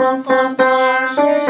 Bye.